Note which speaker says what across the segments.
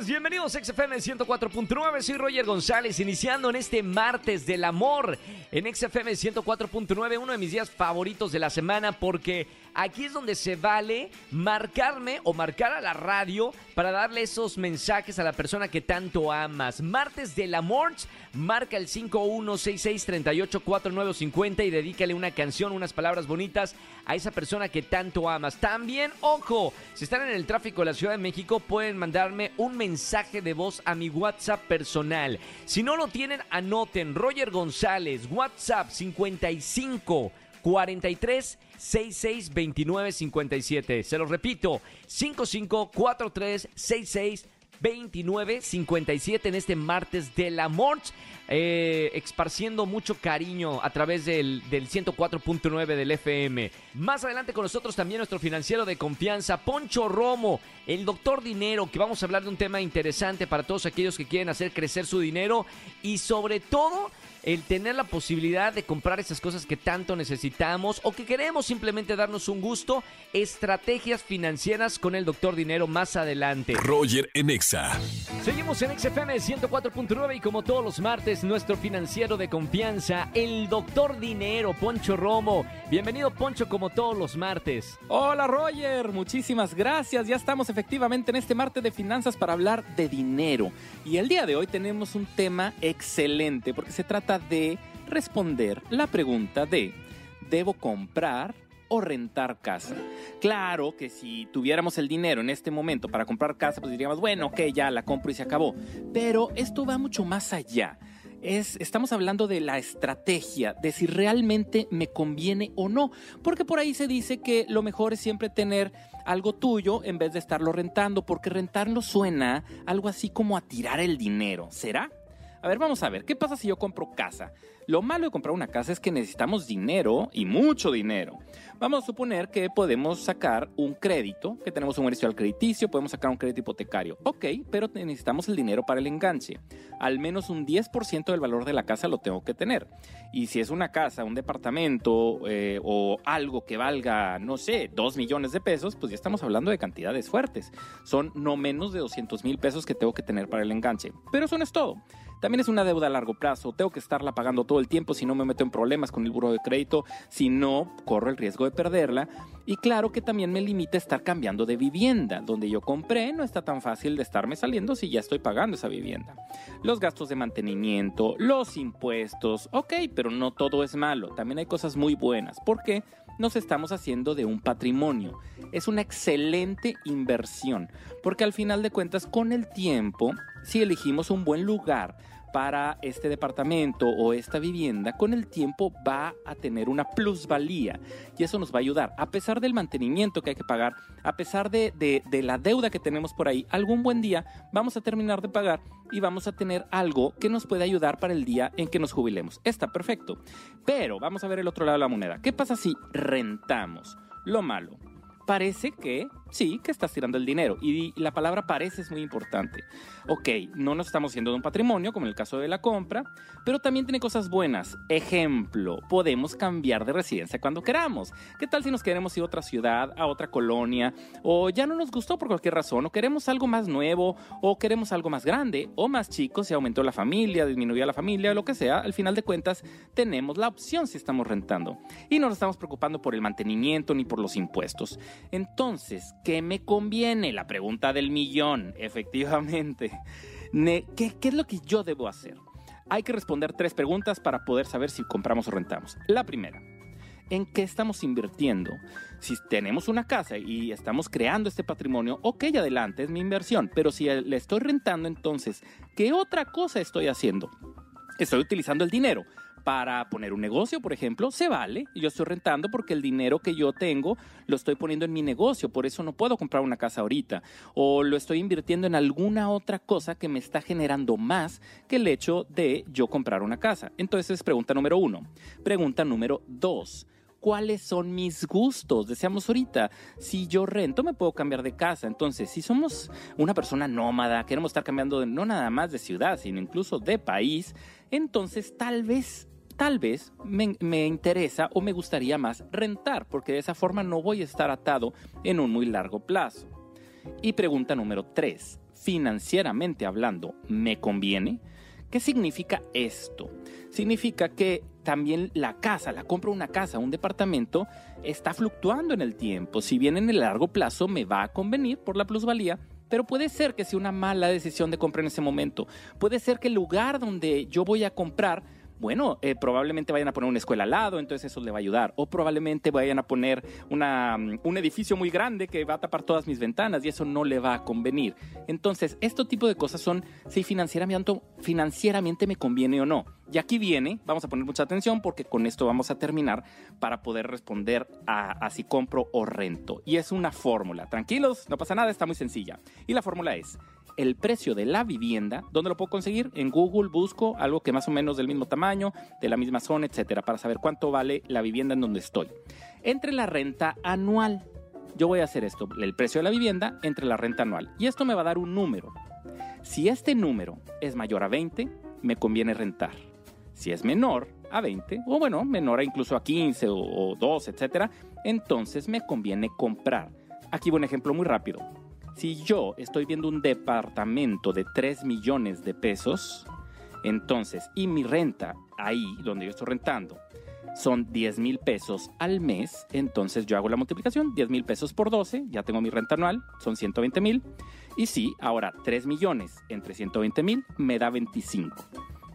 Speaker 1: bienvenidos a XFM 104.9, soy Roger González, iniciando en este martes del amor en XFM 104.9, uno de mis días favoritos de la semana porque aquí es donde se vale marcarme o marcar a la radio para darle esos mensajes a la persona que tanto amas. Martes del amor, marca el 5166384950 y dedícale una canción, unas palabras bonitas a esa persona que tanto amas. También, ojo, si están en el tráfico de la Ciudad de México pueden mandarme un mensaje de voz a mi WhatsApp personal. Si no lo tienen, anoten Roger González, WhatsApp 55 43 66 29 57. Se lo repito, 55 43 66 29 57 en este martes del amor, eh, esparciendo mucho cariño a través del, del 104.9 del FM. Más adelante con nosotros también nuestro financiero de confianza, Poncho Romo, el doctor dinero, que vamos a hablar de un tema interesante para todos aquellos que quieren hacer crecer su dinero y sobre todo el tener la posibilidad de comprar esas cosas que tanto necesitamos o que queremos simplemente darnos un gusto, estrategias financieras con el doctor Dinero más adelante.
Speaker 2: Roger en Exa.
Speaker 1: Seguimos en XFM 104.9 y como todos los martes, nuestro financiero de confianza, el doctor Dinero, Poncho Romo. Bienvenido Poncho como todos los martes.
Speaker 3: Hola Roger, muchísimas gracias. Ya estamos efectivamente en este martes de finanzas para hablar de dinero. Y el día de hoy tenemos un tema excelente porque se trata de responder la pregunta de ¿debo comprar o rentar casa? Claro que si tuviéramos el dinero en este momento para comprar casa, pues diríamos, bueno, ok, ya la compro y se acabó. Pero esto va mucho más allá. Es, estamos hablando de la estrategia, de si realmente me conviene o no, porque por ahí se dice que lo mejor es siempre tener algo tuyo en vez de estarlo rentando, porque rentarlo suena algo así como a tirar el dinero, ¿será? A ver, vamos a ver, ¿qué pasa si yo compro casa? Lo malo de comprar una casa es que necesitamos dinero y mucho dinero. Vamos a suponer que podemos sacar un crédito, que tenemos un al crediticio, podemos sacar un crédito hipotecario. Ok, pero necesitamos el dinero para el enganche. Al menos un 10% del valor de la casa lo tengo que tener. Y si es una casa, un departamento eh, o algo que valga, no sé, 2 millones de pesos, pues ya estamos hablando de cantidades fuertes. Son no menos de 200 mil pesos que tengo que tener para el enganche. Pero eso no es todo. También es una deuda a largo plazo. Tengo que estarla pagando todo el tiempo si no me meto en problemas con el buro de crédito, si no corro el riesgo de perderla. Y claro que también me limita estar cambiando de vivienda. Donde yo compré no está tan fácil de estarme saliendo si ya estoy pagando esa vivienda. Los gastos de mantenimiento, los impuestos, ok, pero no todo es malo. También hay cosas muy buenas. ¿Por qué? nos estamos haciendo de un patrimonio. Es una excelente inversión, porque al final de cuentas, con el tiempo, si elegimos un buen lugar para este departamento o esta vivienda, con el tiempo va a tener una plusvalía y eso nos va a ayudar. A pesar del mantenimiento que hay que pagar, a pesar de, de, la deuda que tenemos por ahí, algún buen día vamos a terminar de pagar y vamos a tener algo que nos puede ayudar para el día en que nos jubilemos. Está perfecto. Pero vamos a ver el otro lado de la moneda. ¿Qué pasa si rentamos? Lo malo parece que sí, que estás tirando el dinero. Y la palabra parece es muy importante. Ok, no nos estamos haciendo de un patrimonio, como en el caso de la compra, pero también tiene cosas buenas. Ejemplo, podemos cambiar de residencia cuando queramos. ¿Qué tal si nos queremos ir a otra ciudad, a otra colonia, o ya no nos gustó por cualquier razón, o queremos algo más nuevo, o queremos algo más grande, o más chico, si aumentó la familia, disminuyó la familia, lo que sea, al final de cuentas tenemos la opción si estamos rentando. Y no nos estamos preocupando por el mantenimiento ni por los impuestos. Entonces, ¿qué me conviene? La pregunta del millón, efectivamente. ¿Qué, ¿Qué es lo que yo debo hacer? Hay que responder tres preguntas para poder saber si compramos o rentamos. La primera, en qué estamos invirtiendo. Si tenemos una casa y estamos creando este patrimonio, ok, adelante, es mi inversión. Pero si le estoy rentando, entonces, ¿qué otra cosa estoy haciendo? Estoy utilizando el dinero para poner un negocio, por ejemplo, se vale. Yo estoy rentando porque el dinero que yo tengo lo estoy poniendo en mi negocio, por eso no puedo comprar una casa ahorita. O lo estoy invirtiendo en alguna otra cosa que me está generando más que el hecho de yo comprar una casa. Entonces es pregunta número uno. Pregunta número dos cuáles son mis gustos. Deseamos ahorita, si yo rento me puedo cambiar de casa. Entonces, si somos una persona nómada, queremos estar cambiando no nada más de ciudad, sino incluso de país, entonces tal vez tal vez me, me, interesa o me gustaría más rentar, porque de esa forma no voy a estar atado en un muy largo plazo. Y pregunta número 3. Financieramente hablando, ¿me conviene? ¿Qué significa esto? Significa que también la casa, la compra de una casa, un departamento, está fluctuando en el tiempo. Si bien en el largo plazo me va a convenir por la plusvalía, pero puede ser que sea una mala decisión de compra en ese momento. Puede ser que el lugar donde yo voy a comprar bueno, eh, probablemente vayan a poner una escuela al lado, entonces eso le va a ayudar. O probablemente vayan a poner mm, un edificio muy grande que va a tapar todas mis ventanas y eso no le va a convenir. Entonces, este tipo de cosas son si financieramente, financieramente me conviene o no. Y aquí viene, vamos a poner mucha atención porque con esto vamos a terminar para poder responder a, a si compro o rento. Y es una fórmula. Tranquilos, no pasa nada, está muy sencilla. Y la fórmula es el precio de la vivienda, ¿dónde lo puedo conseguir? En Google busco algo que más o menos del mismo tamaño, de la misma zona, etcétera, para saber cuánto vale la vivienda en donde estoy. Entre la renta anual. Yo voy a hacer esto, el precio de la vivienda entre la renta anual. Y esto me va a dar un número. Si este número es mayor a 20, me conviene rentar. Si es menor a 20, o bueno, menor a incluso a 15 o, o 2, etcétera, entonces me conviene comprar. Aquí un ejemplo muy rápido. Si yo estoy viendo un departamento de 3 millones de pesos, entonces, y mi renta ahí donde yo estoy rentando son 10 mil pesos al mes, entonces yo hago la multiplicación, 10 mil pesos por 12, ya tengo mi renta anual, son 120 mil. Y sí, ahora 3 millones entre 120 mil me da 25.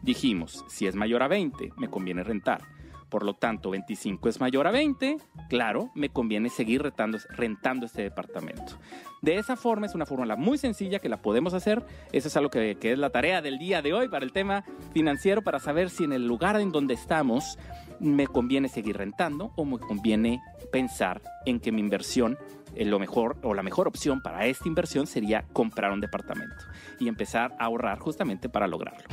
Speaker 3: Dijimos, si es mayor a 20, me conviene rentar. Por lo tanto, 25 es mayor a 20, claro, me conviene seguir rentando, este departamento. De esa forma es una fórmula muy sencilla que la podemos hacer. Eso es algo que, que, es la tarea del día de hoy para el tema financiero, para saber si en el lugar en donde estamos me conviene seguir rentando o me conviene pensar en que mi inversión eh, lo mejor o la mejor opción para esta inversión sería comprar un departamento y empezar a ahorrar justamente para lograrlo.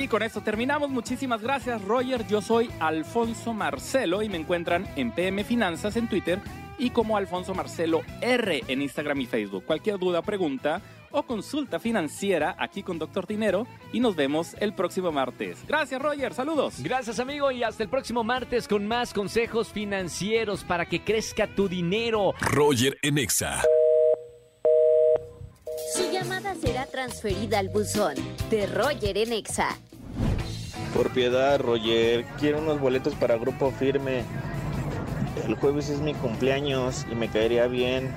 Speaker 3: Y con esto terminamos. Muchísimas gracias, Roger. Yo soy Alfonso Marcelo y me encuentran en PM Finanzas en Twitter y como Alfonso Marcelo R en Instagram y Facebook. Cualquier duda, pregunta o consulta financiera aquí con Doctor Dinero y nos vemos el próximo martes. Gracias, Roger. Saludos.
Speaker 1: Gracias, amigo. Y hasta el próximo martes con más consejos financieros para que crezca tu dinero.
Speaker 2: Roger Enexa.
Speaker 4: Su llamada será transferida al buzón de Roger Enexa.
Speaker 5: Por piedad, Roger, quiero unos boletos para Grupo Firme. El jueves es mi cumpleaños y me caería bien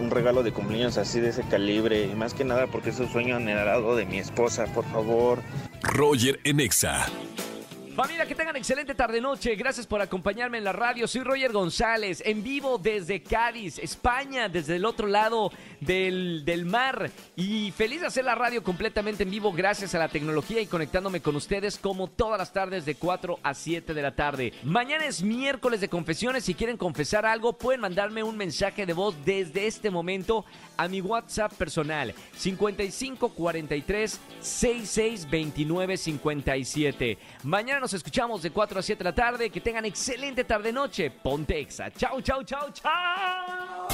Speaker 5: un regalo de cumpleaños así de ese calibre. Y más que nada porque es un sueño anhelado de mi esposa, por favor.
Speaker 2: Roger Enexa.
Speaker 1: Familia, que tengan excelente tarde-noche. Gracias por acompañarme en la radio. Soy Roger González, en vivo desde Cádiz, España, desde el otro lado del, del, mar. Y feliz de hacer la radio completamente en vivo gracias a la tecnología y conectándome con ustedes como todas las tardes de 4 a 7 de la tarde. Mañana es miércoles de confesiones. Si quieren confesar algo, pueden mandarme un mensaje de voz desde este momento a mi WhatsApp personal 5543 6629 57. Mañana nos escuchamos de 4 a 7 de la tarde. Que tengan excelente tarde-noche. Ponte Exa. Chau, chau, chau, chau.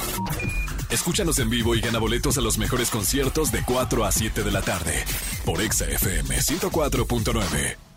Speaker 2: Escúchanos en vivo y gana boletos a los mejores conciertos de 4 a 7 de la tarde. Por Exa FM 104.9.